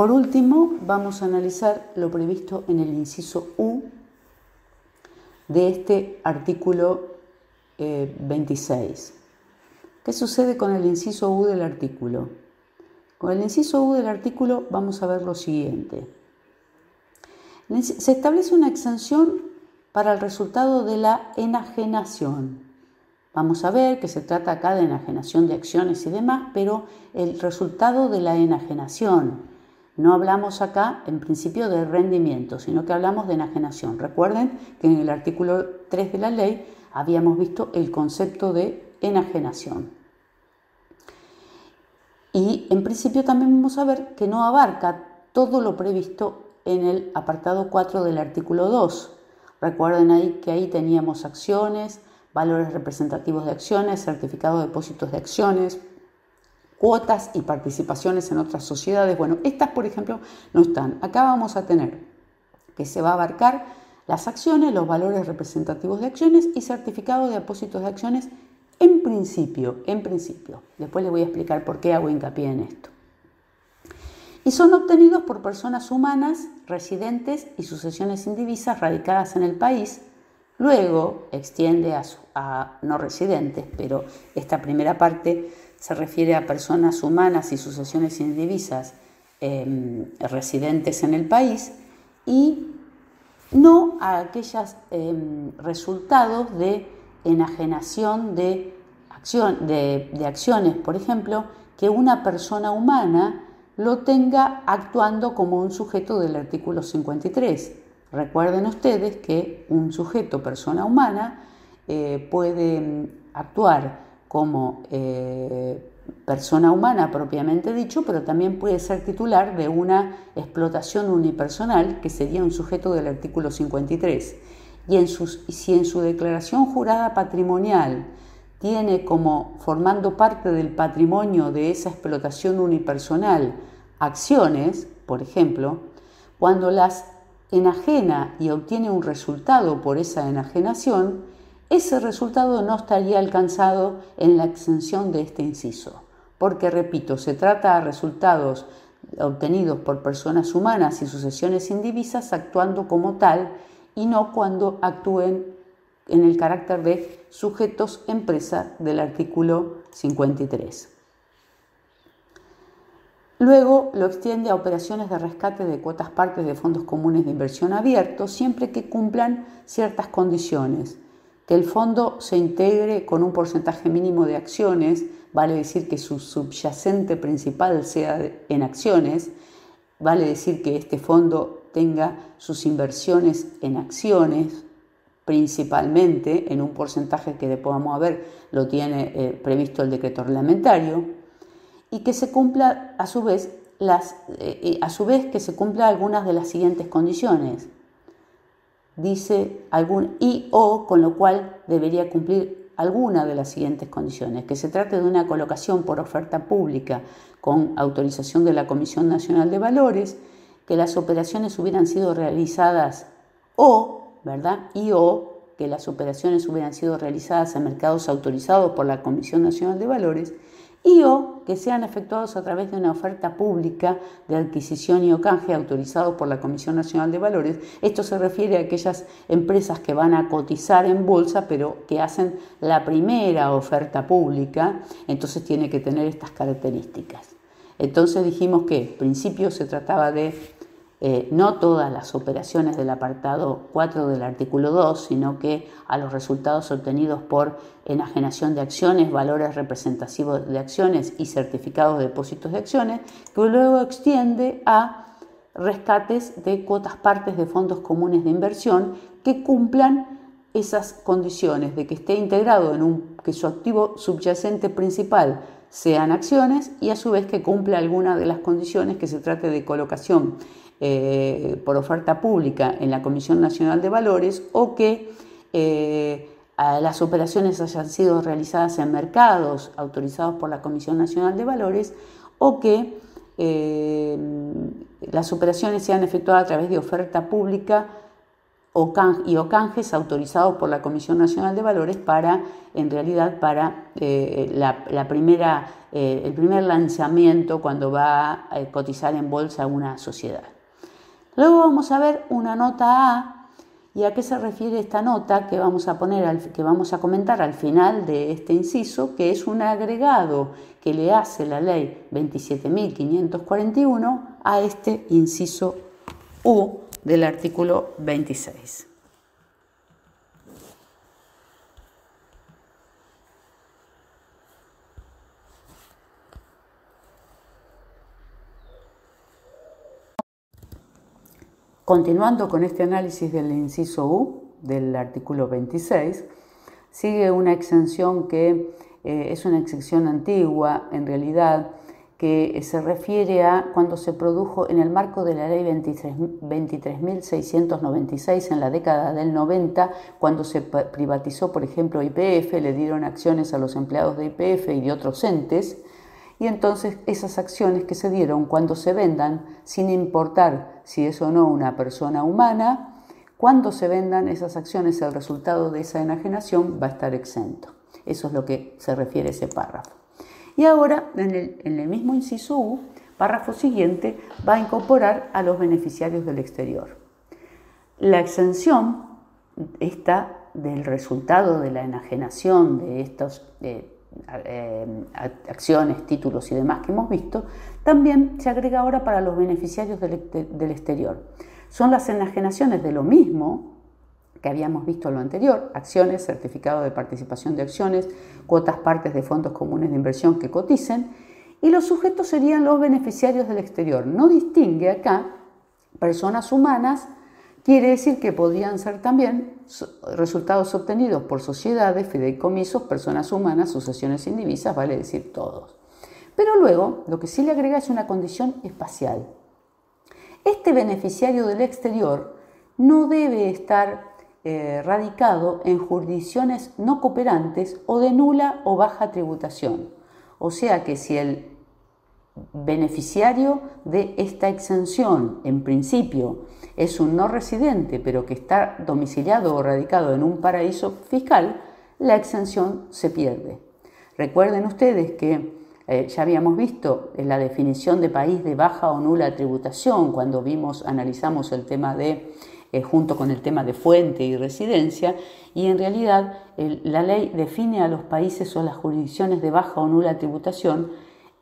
Por último, vamos a analizar lo previsto en el inciso U de este artículo 26. Eh, ¿Qué sucede con el inciso U del artículo? Con el inciso U del artículo vamos a ver lo siguiente. Se establece una exención para el resultado de la enajenación. Vamos a ver que se trata acá de enajenación de acciones y demás, pero el resultado de la enajenación. No hablamos acá en principio de rendimiento, sino que hablamos de enajenación. Recuerden que en el artículo 3 de la ley habíamos visto el concepto de enajenación. Y en principio también vamos a ver que no abarca todo lo previsto en el apartado 4 del artículo 2. Recuerden ahí que ahí teníamos acciones, valores representativos de acciones, certificados de depósitos de acciones, cuotas y participaciones en otras sociedades. Bueno, estas, por ejemplo, no están. Acá vamos a tener que se va a abarcar las acciones, los valores representativos de acciones y certificados de depósitos de acciones en principio, en principio. Después les voy a explicar por qué hago hincapié en esto. Y son obtenidos por personas humanas, residentes y sucesiones indivisas radicadas en el país. Luego extiende a, no residentes, pero esta primera parte se refiere a personas humanas y sucesiones indivisas em, residentes en el país y no a aquellos em, resultados de enajenación de, acciones, por ejemplo, que una persona humana lo tenga actuando como un sujeto del artículo 53. Recuerden ustedes que un sujeto, persona humana, eh, puede mm, actuar como eh, persona humana propiamente dicho, pero también puede ser titular de una explotación unipersonal, que sería un sujeto del artículo 53 y si en su declaración jurada patrimonial tiene como formando parte del patrimonio de esa explotación unipersonal acciones, por ejemplo, cuando las enajena y obtiene un resultado por esa enajenación, ese resultado no estaría alcanzado en la exención de este inciso, porque, repito, se trata de resultados obtenidos por personas humanas y sucesiones indivisas actuando como tal y no cuando actúen en el carácter de sujetos empresa del artículo 53. Luego lo extiende a operaciones de rescate de cuotas partes de fondos comunes de inversión abiertos siempre que cumplan ciertas condiciones. Que el fondo se integre con un porcentaje mínimo de acciones, vale decir que su subyacente principal sea en acciones, vale decir que este fondo tenga sus inversiones en acciones, principalmente en un porcentaje que después vamos a ver lo tiene eh, previsto el decreto reglamentario, y que se cumpla a su vez las, eh, a su vez que se cumpla algunas de las siguientes condiciones. Dice algún y o, con lo cual debería cumplir alguna de las siguientes condiciones, que se trate de una colocación por oferta pública con autorización de la Comisión Nacional de Valores, que las operaciones hubieran sido realizadas o, ¿verdad? Y o que las operaciones hubieran sido realizadas en mercados autorizados por la Comisión Nacional de Valores y o que sean efectuados a través de una oferta pública de adquisición y o autorizado por la Comisión Nacional de Valores. Esto se refiere a aquellas empresas que van a cotizar en bolsa, pero que hacen la primera oferta pública, entonces tiene que tener estas características. Entonces dijimos que en principio se trataba de eh, no todas las operaciones del apartado 4 del artículo 2, sino que a los resultados obtenidos por enajenación de acciones, valores representativos de acciones y certificados de depósitos de acciones, que luego extiende a rescates de cuotas partes de fondos comunes de inversión que cumplan esas condiciones de que esté integrado en un que su activo subyacente principal sean acciones y a su vez que cumpla alguna de las condiciones que se trate de colocación eh, por oferta pública en la Comisión Nacional de Valores o que eh, las operaciones hayan sido realizadas en mercados autorizados por la Comisión Nacional de Valores o que eh, las operaciones sean efectuadas a través de oferta pública y o canjes autorizados por la Comisión Nacional de Valores para, en realidad, para la, primera el primer lanzamiento cuando va a cotizar en bolsa una sociedad. Luego vamos a ver una nota A y a qué se refiere esta nota que vamos a poner que vamos a comentar al final de este inciso, que es un agregado que le hace la ley 27.541 a este inciso U del artículo 26. Continuando con este análisis del inciso U del artículo 26, sigue una exención que eh, es una exención antigua, en realidad, que se refiere a cuando se produjo en el marco de la ley 23.696 en la década del 90, cuando se privatizó, por ejemplo, IPF, le dieron acciones a los empleados de IPF y de otros entes, y entonces esas acciones que se dieron cuando se vendan, sin importar si es o no una persona humana, cuando se vendan esas acciones el resultado de esa enajenación va a estar exento. Eso es lo que se refiere ese párrafo. Y ahora, en el, en el mismo inciso U, párrafo siguiente, va a incorporar a los beneficiarios del exterior. La exención está del resultado de la enajenación de estos eh, acciones, títulos y demás que hemos visto, también se agrega ahora para los beneficiarios del, exterior. Son las enajenaciones de lo mismo que habíamos visto en lo anterior, acciones, certificado de participación de acciones, cuotas partes de fondos comunes de inversión que coticen, y los sujetos serían los beneficiarios del exterior. No distingue acá personas humanas Quiere decir que podrían ser también resultados obtenidos por sociedades, fideicomisos, personas humanas, sucesiones indivisas, vale decir todos. Pero luego, lo que sí le agrega es una condición espacial. Este beneficiario del exterior no debe estar eh, radicado en jurisdicciones no cooperantes o de nula o baja tributación. O sea que si el beneficiario de esta exención, en principio, es un no residente, pero que está domiciliado o radicado en un paraíso fiscal, la exención se pierde. Recuerden ustedes que eh, ya habíamos visto la definición de país de baja o nula tributación cuando vimos, analizamos el tema de, eh, junto con el tema de fuente y residencia, y en realidad la ley define a los países o las jurisdicciones de baja o nula tributación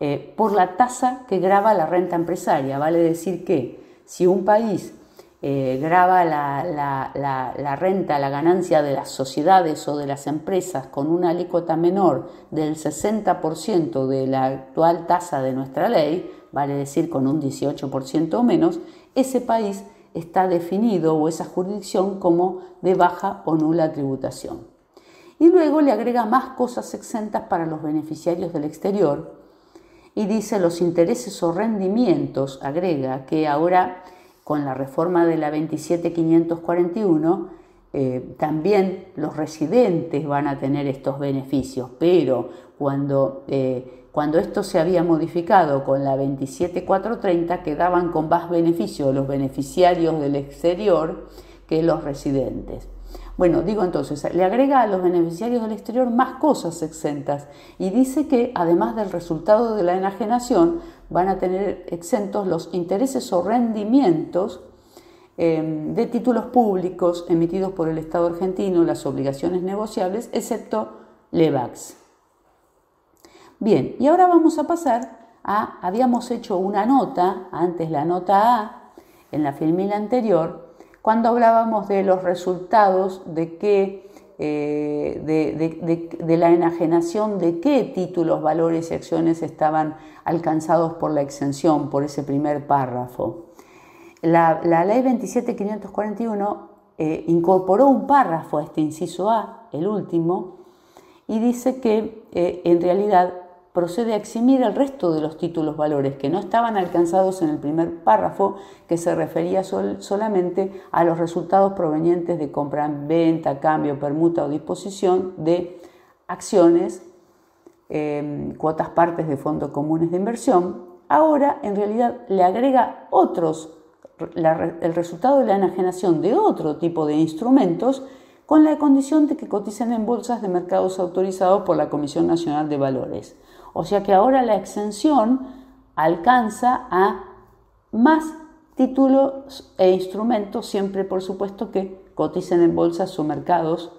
eh, por la tasa que graba la renta empresaria. Vale decir que si un país eh, graba la, renta, la ganancia de las sociedades o de las empresas con una alícuota menor del 60% de la actual tasa de nuestra ley, vale decir con un 18% o menos, ese país está definido o esa jurisdicción como de baja o nula tributación. Y luego le agrega más cosas exentas para los beneficiarios del exterior, y dice los intereses o rendimientos, agrega que ahora con la reforma de la 27541 eh, también los residentes van a tener estos beneficios, pero cuando, eh, cuando esto se había modificado con la 27430 quedaban con más beneficios los beneficiarios del exterior que los residentes. Bueno, digo entonces, le agrega a los beneficiarios del exterior más cosas exentas y dice que además del resultado de la enajenación van a tener exentos los intereses o rendimientos em, de títulos públicos emitidos por el Estado argentino, las obligaciones negociables, excepto LEVAX. Bien, y ahora vamos a pasar a, habíamos hecho una nota, antes la nota A, en la filmina anterior, cuando hablábamos de los resultados de qué, eh, de, la enajenación de qué títulos, valores y acciones estaban alcanzados por la exención, por ese primer párrafo. La, ley 27541 eh, incorporó un párrafo a este inciso A, el último, y dice que eh, en realidad procede a eximir el resto de los títulos valores que no estaban alcanzados en el primer párrafo, que se refería solamente a los resultados provenientes de compra, venta, cambio, permuta o disposición de acciones, em, cuotas partes de fondos comunes de inversión. Ahora, en realidad, le agrega otros, el resultado de la enajenación de otro tipo de instrumentos con la condición de que coticen en bolsas de mercados autorizados por la Comisión Nacional de Valores. O sea que ahora la exención alcanza a más títulos e instrumentos, siempre por supuesto que coticen en bolsas o mercados,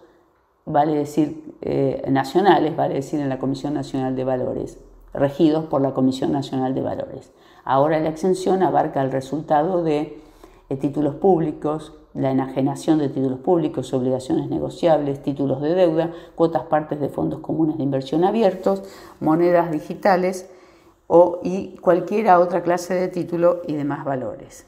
vale decir eh, nacionales, vale decir en la Comisión Nacional de Valores, regidos por la Comisión Nacional de Valores. Ahora la exención abarca el resultado de eh, títulos públicos, la enajenación de títulos públicos, obligaciones negociables, títulos de deuda, cuotas partes de fondos comunes de inversión abiertos, monedas digitales o y cualquiera otra clase de título y demás valores.